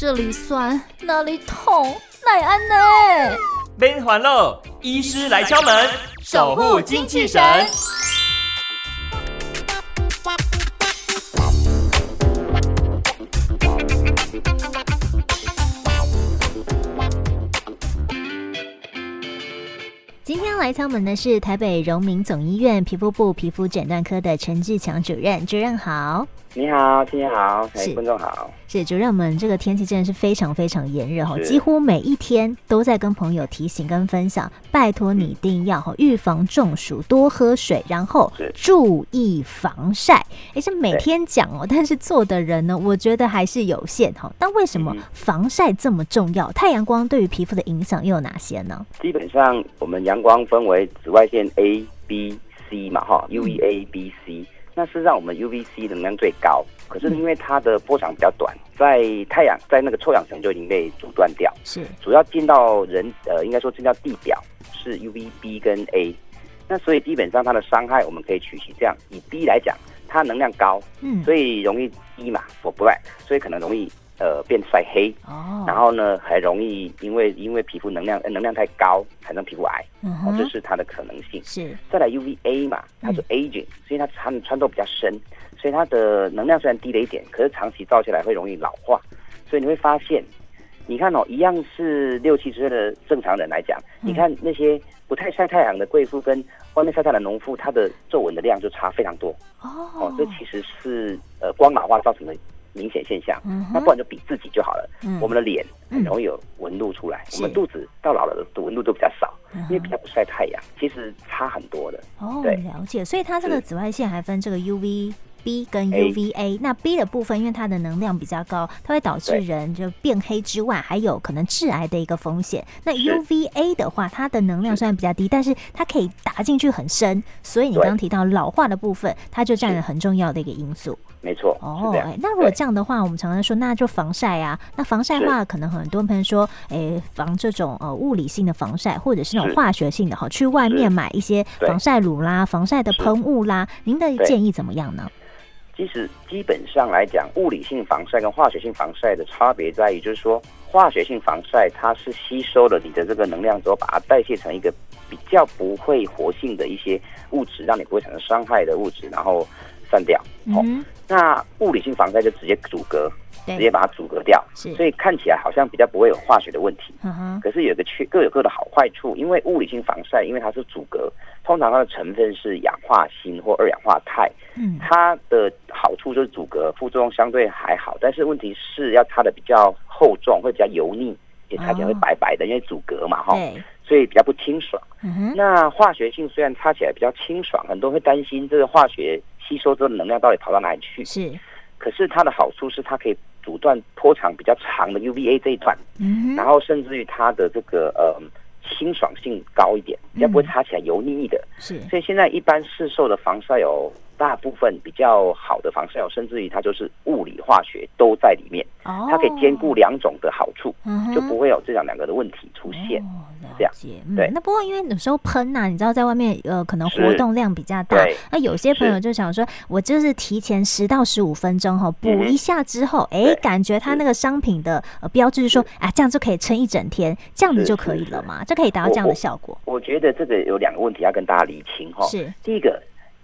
这里酸，那里痛，奈安呢？免烦恼，医师来敲门，守护精气神。今天来敲门的是台北荣民总医院皮肤部皮肤诊断科的陈志强主任，主任好。你好，听众好，是观众好。是主任，我们这个天气真的是非常非常炎热哈，几乎每一天都在跟朋友提醒跟分享，拜托你一定要哈预防中暑，多喝水，然后注意防晒。哎，是每天讲哦，但是做的人呢，我觉得还是有限哈。但为什么防晒这么重要？太阳光对于皮肤的影响又有哪些呢？基本上，我们阳光分为紫外线 A、B、C 嘛哈，UVA、B、C。那是让我们 UVC 能量最高，可是因为它的波长比较短，在太阳在那个臭氧层就已经被阻断掉。是，主要进到人呃，应该说进到地表是 UVB 跟 A，那所以基本上它的伤害我们可以取其这样，以 B 来讲，它能量高，嗯，所以容易低嘛，for black，所以可能容易。呃，变晒黑哦，然后呢，还容易因为因为皮肤能量能量太高，产生皮肤癌，嗯哼，这是它的可能性。是，再来 UVA 嘛，它是 aging，嗯，所以它穿穿透比较深，所以它的能量虽然低了一点，可是长期照下来会容易老化。所以你会发现，你看哦，一样是六七十岁的正常人来讲，嗯，你看那些不太晒太阳的贵妇跟外面晒太阳的农妇，它的皱纹的量就差非常多。哦，哦，这其实是呃光老化造成的。明显现象，嗯、那不然就比自己就好了。嗯、我们的脸很容易有纹路出来，嗯、我们肚子到老了的纹路都比较少，嗯、因为比较不晒太阳。其实差很多的。哦，对，了解。所以它这个紫外线还分这个 UV。B 跟 UVA，A 那 B 的部分，因为它的能量比较高，它会导致人就变黑之外，还有可能致癌的一个风险。那 UVA 的话，它的能量虽然比较低，但是它可以打进去很深，所以你刚刚提到老化的部分，它就占了很重要的一个因素。没错。哦，哎，那如果这样的话，我们常常说，那就防晒啊。那防晒的话，可能很多朋友说，哎、欸，防这种呃物理性的防晒，或者是那种化学性的哈，去外面买一些防晒乳啦、防晒的喷雾啦，您的建议怎么样呢？其实基本上来讲，物理性防晒跟化学性防晒的差别在于，就是说，化学性防晒它是吸收了你的这个能量之后，把它代谢成一个比较不会活性的一些物质，让你不会产生伤害的物质，然后散掉。哦，嗯、那物理性防晒就直接阻隔。直接把它阻隔掉，所以看起来好像比较不会有化学的问题。可是有个缺，各有各的好坏处。因为物理性防晒，因为它是阻隔，通常它的成分是氧化锌或二氧化钛。嗯，它的好处就是阻隔，副作用相对还好。但是问题是要擦的比较厚重，会比较油腻，也擦起来会白白的，因为阻隔嘛，哈。所以比较不清爽。那化学性虽然擦起来比较清爽，很多人会担心这个化学吸收之后能量到底跑到哪里去？是。可是它的好处是它可以。阻断波长比较长的 UVA 这一段，嗯、然后甚至于它的这个呃清爽性高一点，比较不会擦起来油腻腻的。是、嗯，所以现在一般市售的防晒有大部分比较好的防晒油，甚至于它就是物理化学都在里面，哦、它可以兼顾两种的好处，嗯、就不会有这样两个的问题出现。哦这样，嗯、对。那不过因为有时候喷呐、啊，你知道在外面呃可能活动量比较大，那有些朋友就想说，我就是提前十到十五分钟哈补一下之后，哎、欸，感觉它那个商品的呃标志说啊这样就可以撑一整天，这样子就可以了嘛，就可以达到这样的效果。我，我觉得这个有两个问题要跟大家理清哈。是，第一个，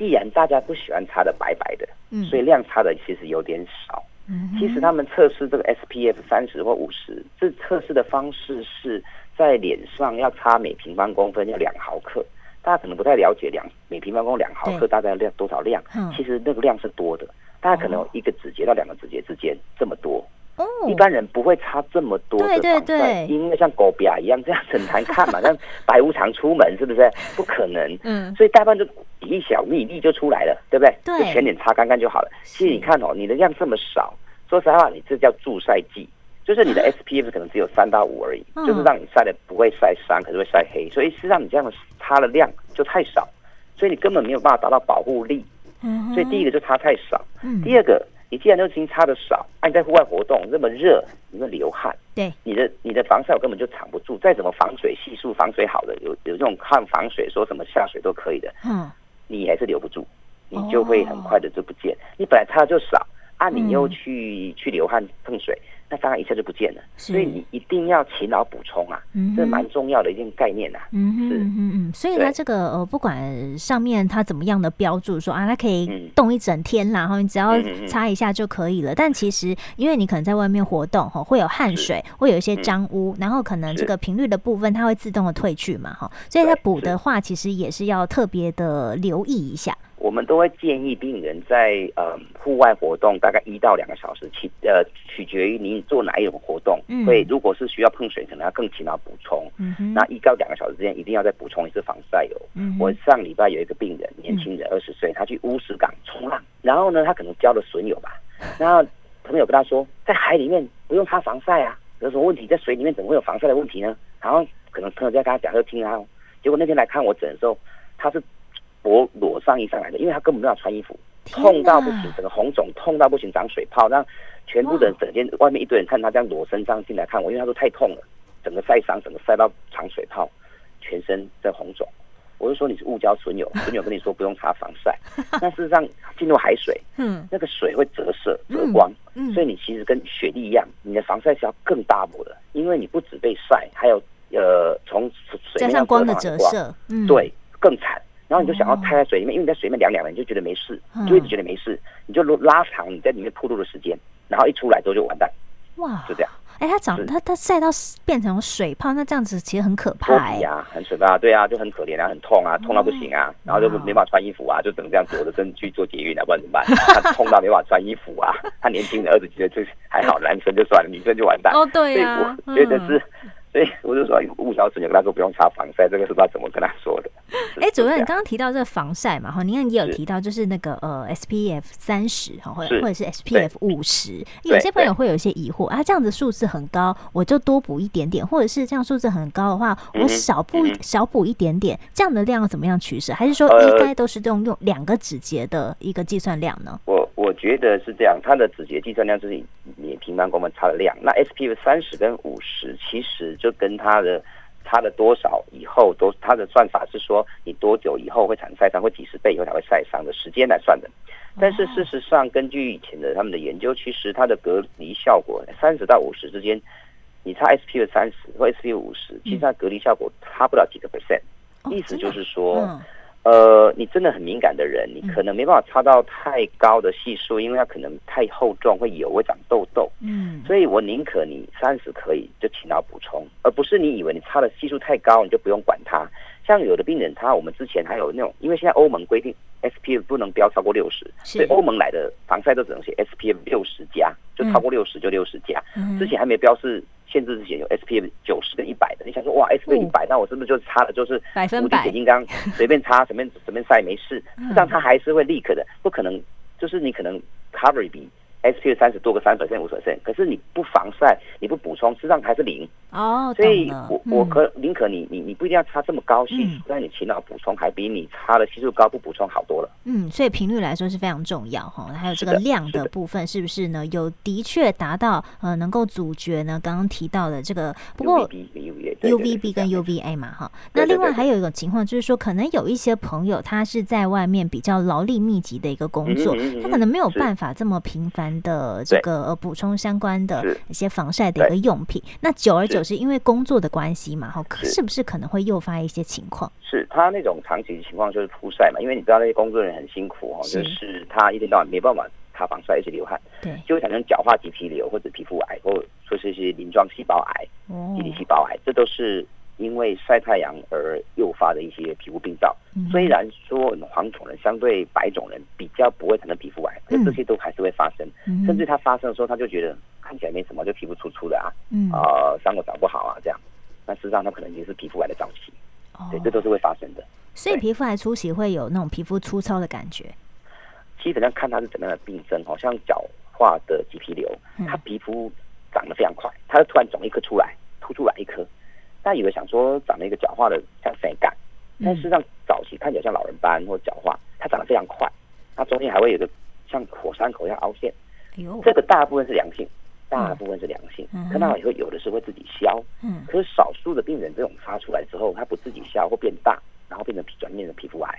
既然大家不喜欢擦的白白的，嗯，所以量擦的其实有点少。嗯，其实他们测试这个 SPF 三十或五十，这测试的方式是。在脸上要擦每平方公分要两毫克，大家可能不太了解两每平方公两毫克大概量多少量？嗯、其实那个量是多的，大家可能有一个指节到两个指节之间这么一般人不会擦这么多的防晒，对对对，因为像狗比亚一样这样整台看嘛，像白无常出门是不是？不可能。嗯，所以大半就一小粒粒就出来了，对不对？对，就全脸擦干干就好了。其实你看哦，你的量这么少，说实话，你这叫助晒剂。就是你的 SPF 可能只有三到五而已，嗯、就是让你晒的不会晒伤，可是会晒黑。所以实际上你这样的擦的量就太少，所以你根本没有办法达到保护力。嗯、所以第一个就擦太少，嗯、第二个你既然都已经擦的少，那、啊、你在户外活动那么热，你会流汗，对，你的你的防晒根本就藏不住。再怎么防水系数防水好的，有有这种抗防水，说什么下水都可以的，嗯，你还是留不住，你就会很快的就不见。哦、你本来擦的就少。啊，你又去、嗯、去流汗碰水，那当然一下就不见了。所以你一定要勤劳补充啊，嗯、这蛮重要的一件概念啊。嗯嗯嗯嗯，所以它这个呃，不管上面它怎么样的标注说啊，它可以冻一整天啦，然后你只要擦一下就可以了。但其实因为你可能在外面活动哈，会有汗水，会有一些脏污，然后可能这个频率的部分它会自动的褪去嘛哈，所以它补的话其实也是要特别的留意一下。我们都会建议病人在呃户外活动大概一到两个小时，取呃取决于你做哪一种活动。嗯。所以如果是需要碰水，可能要更勤劳补充。嗯哼。那一到两个小时之间，一定要再补充一次防晒油。嗯。我上礼拜有一个病人，年轻人，二十岁，他去乌石港冲浪，然后呢，他可能交了损友吧。然后朋友跟他说，在海里面不用擦防晒啊，有什么问题？在水里面怎么会有防晒的问题呢？然后可能朋友在跟他讲，就听他。结果那天来看我诊的时候，他是。我裸上衣上来的，因为他根本没有穿衣服，痛到不行，整个红肿，痛到不行，长水泡，让全部的人整天外面一堆人看他这样裸身上进来看我，因为他说太痛了，整个晒伤，整个晒到长水泡，全身在红肿。我就说你是误交损友，损友跟你说不用擦防晒，那事实上进入海水，嗯，那个水会折射折光，嗯，所以你其实跟雪地一样，你的防晒是要更 double 的，因为你不止被晒，还有呃从水面上光的折射，嗯，对，更惨。然后你就想要待在水里面，因为你在水里面凉凉的，你就觉得没事，就一直觉得没事，你就拉长你在里面铺路的时间，然后一出来之后就完蛋。哇，就这样。哎，它长它它晒到变成水泡，那这样子其实很可怕哎。呀，很可怕，对啊，就很可怜啊，很痛啊，痛到不行啊，然后就没法穿衣服啊，就只能这样躲着身去做捷运啊，不然怎么办？他痛到没法穿衣服啊，他年轻的儿子觉得这还好，男生就算了，女生就完蛋。哦，对呀，我觉得是。所以我就说，误交损友跟他说不用擦防晒，这个是不知道怎么跟他说的。哎、欸，主任，你刚刚提到这个防晒嘛，哈，您看也有提到，就是那个呃 SPF 三十哈，或者或者是 SPF 五十，有些朋友会有一些疑惑啊，这样子数字很高，我就多补一点点，或者是这样数字很高的话，我少补、嗯、少补一点点，这样的量要怎么样取舍？还是说应该都是用用两个指节的一个计算量呢？呃、我我觉得是这样，它的子节计算量就是你平方公分差的量，那 SPF 三十跟五十其实。就跟它的差了多少以后，都它的算法是说你多久以后会产生晒伤，会几十倍以后才会晒伤的时间来算的。但是事实上，根据以前的他们的研究，其实它的隔离效果三十到五十之间，你差 SPF 三十或 SPF 五十，其实它隔离效果差不了几个 percent。意思就是说。呃，你真的很敏感的人，你可能没办法擦到太高的系数，因为它可能太厚重，会油，会长痘痘。嗯，所以我宁可你三十可以就勤劳补充，而不是你以为你擦的系数太高，你就不用管它。像有的病人他，我们之前还有那种，因为现在欧盟规定 SPF 不能标超过六十，所以欧盟来的防晒都只能写 SPF 六十加，就超过六十就六十加。之前还没标示。限制之前有 SPF 九十跟一百的，你想说哇 SPF 一百，那我是不是就擦的就是无敌铁金刚，随便擦随便随便晒没事？实际上它还是会 leak 的，不可能，就是你可能 cover 比。SPF 三十多个三 percent 五 percent，可是你不防晒，你不补充，实际上还是零哦。所以我我可宁可你你你不一定要擦这么高系数，但你勤劳补充，还比你擦的系数高不补充好多了。嗯，所以频率来说是非常重要哈。还有这个量的部分是不是呢？有的确达到呃能够阻绝呢？刚刚提到的这个，不过 UVB 跟 UVA 嘛哈。那另外还有一个情况就是说，可能有一些朋友他是在外面比较劳力密集的一个工作，他可能没有办法这么频繁。的这个呃补充相关的一些防晒的一个用品，那久而久之，因为工作的关系嘛，哈，是。不是可能会诱发一些情况？是他那种长期情况就是曝晒嘛，因为你知道那些工作人员很辛苦哈，就是。他一天到晚没办法擦防晒，一直流汗，对，就会产生角化及皮瘤或者皮肤癌，或者说是一些鳞状细胞癌、基底细胞癌，这都是。因为晒太阳而诱发的一些皮肤病灶，虽然说黄种人相对白种人比较不会产生皮肤癌，可这些都还是会发生。甚至它发生的时候，他就觉得看起来没什么，就皮肤粗粗的啊，啊伤口长不好啊这样。那事实上，它可能已经是皮肤癌的早期。对，这都是会发生的。所以皮肤癌初期会有那种皮肤粗糙的感觉。基本上看它是怎么样的病症，好像角化的棘皮瘤，它皮肤长得非常快，它突然肿一颗出来，突出来一颗。他以为想说长了一个角化的像谁干，但事实上早期看起来像老人斑或角化，它长得非常快，它中间还会有个像火山口一样凹陷。这个大部分是良性，大部分是良性，看到以后有的时候会自己消。嗯，可是少数的病人这种发出来之后，它不自己消，会变大，然后变成皮转变成皮肤癌。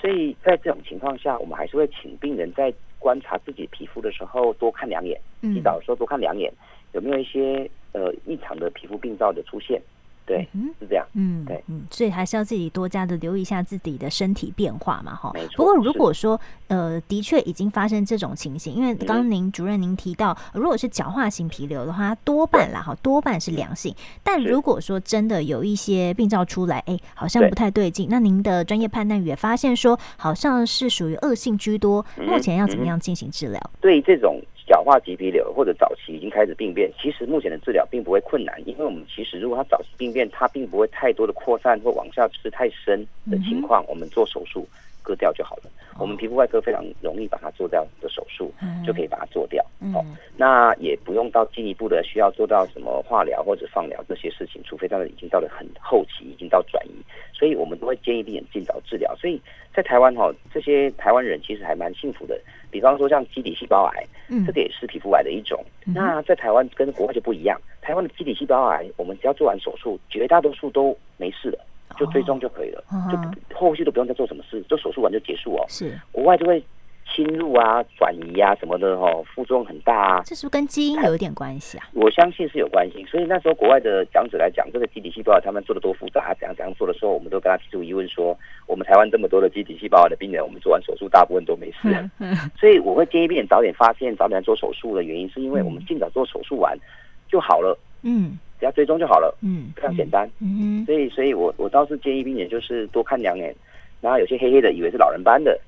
所以在这种情况下，我们还是会请病人在观察自己皮肤的时候多看两眼，洗澡的时候多看两眼。有没有一些呃异常的皮肤病灶的出现。对，嗯，是这样，嗯，对，嗯，所以还是要自己多加的留意一下自己的身体变化嘛，哈。不过如果说，呃，的确已经发生这种情形，因为刚刚您主任您提到，如果是角化型皮瘤的话，多半啦，哈，多半是良性。但如果说真的有一些病灶出来，哎，好像不太对劲，那您的专业判断也发现说，好像是属于恶性居多，目前要怎么样进行治疗？对于这种。角化棘皮瘤或者早期已经开始病变，其实目前的治疗并不会困难，因为我们其实如果它早期病变，它并不会太多的扩散或往下吃太深的情况，我们做手术割掉就好了。我们皮肤外科非常容易把它做掉的手术，就可以把它做掉。哦，那也不用到进一步的需要做到什么化疗或者放疗这些事情，除非它已经到了很后期，已经到转移，所以我们都会建议病人尽早治疗。所以在台湾哈，这些台湾人其实还蛮幸福的。比方说像基底细胞癌，嗯，这个也是皮肤癌的一种。嗯、那在台湾跟国外就不一样，台湾的基底细胞癌，我们只要做完手术，绝大多数都没事了，就追踪就可以了，哦、就后续都不用再做什么事，就手术完就结束哦。是，国外就会。侵入啊，转移啊，什么的哦，副作用很大啊。这是不是跟基因有一点关系啊？我相信是有关系。所以那时候国外的讲者来讲，这个基底细胞他们做的多复杂，怎样怎样做的时候，我们都跟他提出疑问说，我们台湾这么多的基底细胞的病人，我们做完手术大部分都没事。嗯嗯、所以我会建议病人早点发现，早点做手术的原因，是因为我们尽早做手术完就好了。嗯，只要追踪就好了。嗯，非常简单。嗯，所以所以我我倒是建议病人就是多看两眼，然后有些黑黑的以为是老人斑的。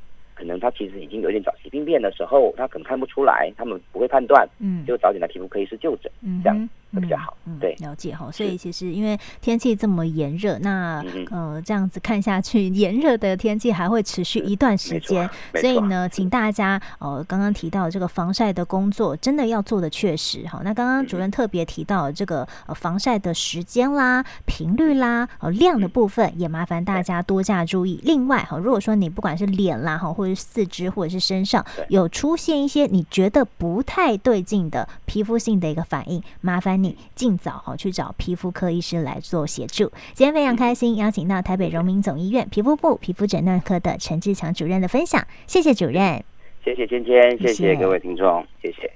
可能他其实已经有点早期病变的时候，他可能看不出来，他们不会判断，嗯，就早点来皮肤科医师就诊，嗯，这样会比较好，嗯，对，了解哈。所以其实因为天气这么炎热，那呃这样子看下去，炎热的天气还会持续一段时间，所以呢，请大家呃刚刚提到这个防晒的工作，真的要做的确实哈。那刚刚主任特别提到这个呃防晒的时间啦、频率啦、呃量的部分，也麻烦大家多加注意。另外哈，如果说你不管是脸啦哈，或者是四肢或者是身上有出现一些你觉得不太对劲的皮肤性的一个反应，麻烦你尽早好去找皮肤科医师来做协助。今天非常开心邀请到台北荣民总医院皮肤部皮肤诊断科的陈志强主任的分享，谢谢主任，谢谢芊芊，谢谢各位听众，谢谢。